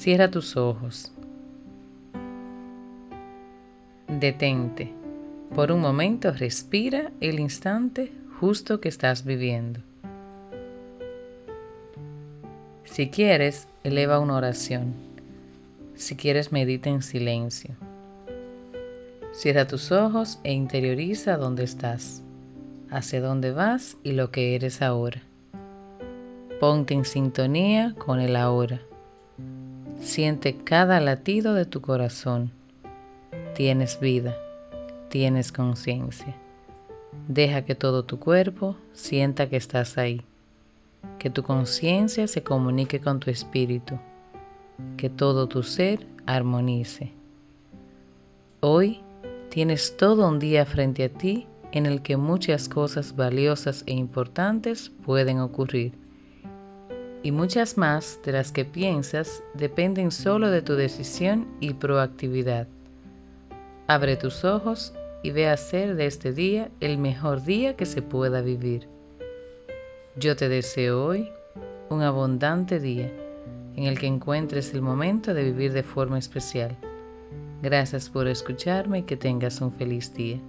Cierra tus ojos. Detente. Por un momento respira el instante justo que estás viviendo. Si quieres, eleva una oración. Si quieres, medita en silencio. Cierra tus ojos e interioriza dónde estás, hacia dónde vas y lo que eres ahora. Ponte en sintonía con el ahora. Siente cada latido de tu corazón. Tienes vida, tienes conciencia. Deja que todo tu cuerpo sienta que estás ahí. Que tu conciencia se comunique con tu espíritu. Que todo tu ser armonice. Hoy tienes todo un día frente a ti en el que muchas cosas valiosas e importantes pueden ocurrir y muchas más de las que piensas dependen solo de tu decisión y proactividad. Abre tus ojos y ve a hacer de este día el mejor día que se pueda vivir. Yo te deseo hoy un abundante día en el que encuentres el momento de vivir de forma especial. Gracias por escucharme y que tengas un feliz día.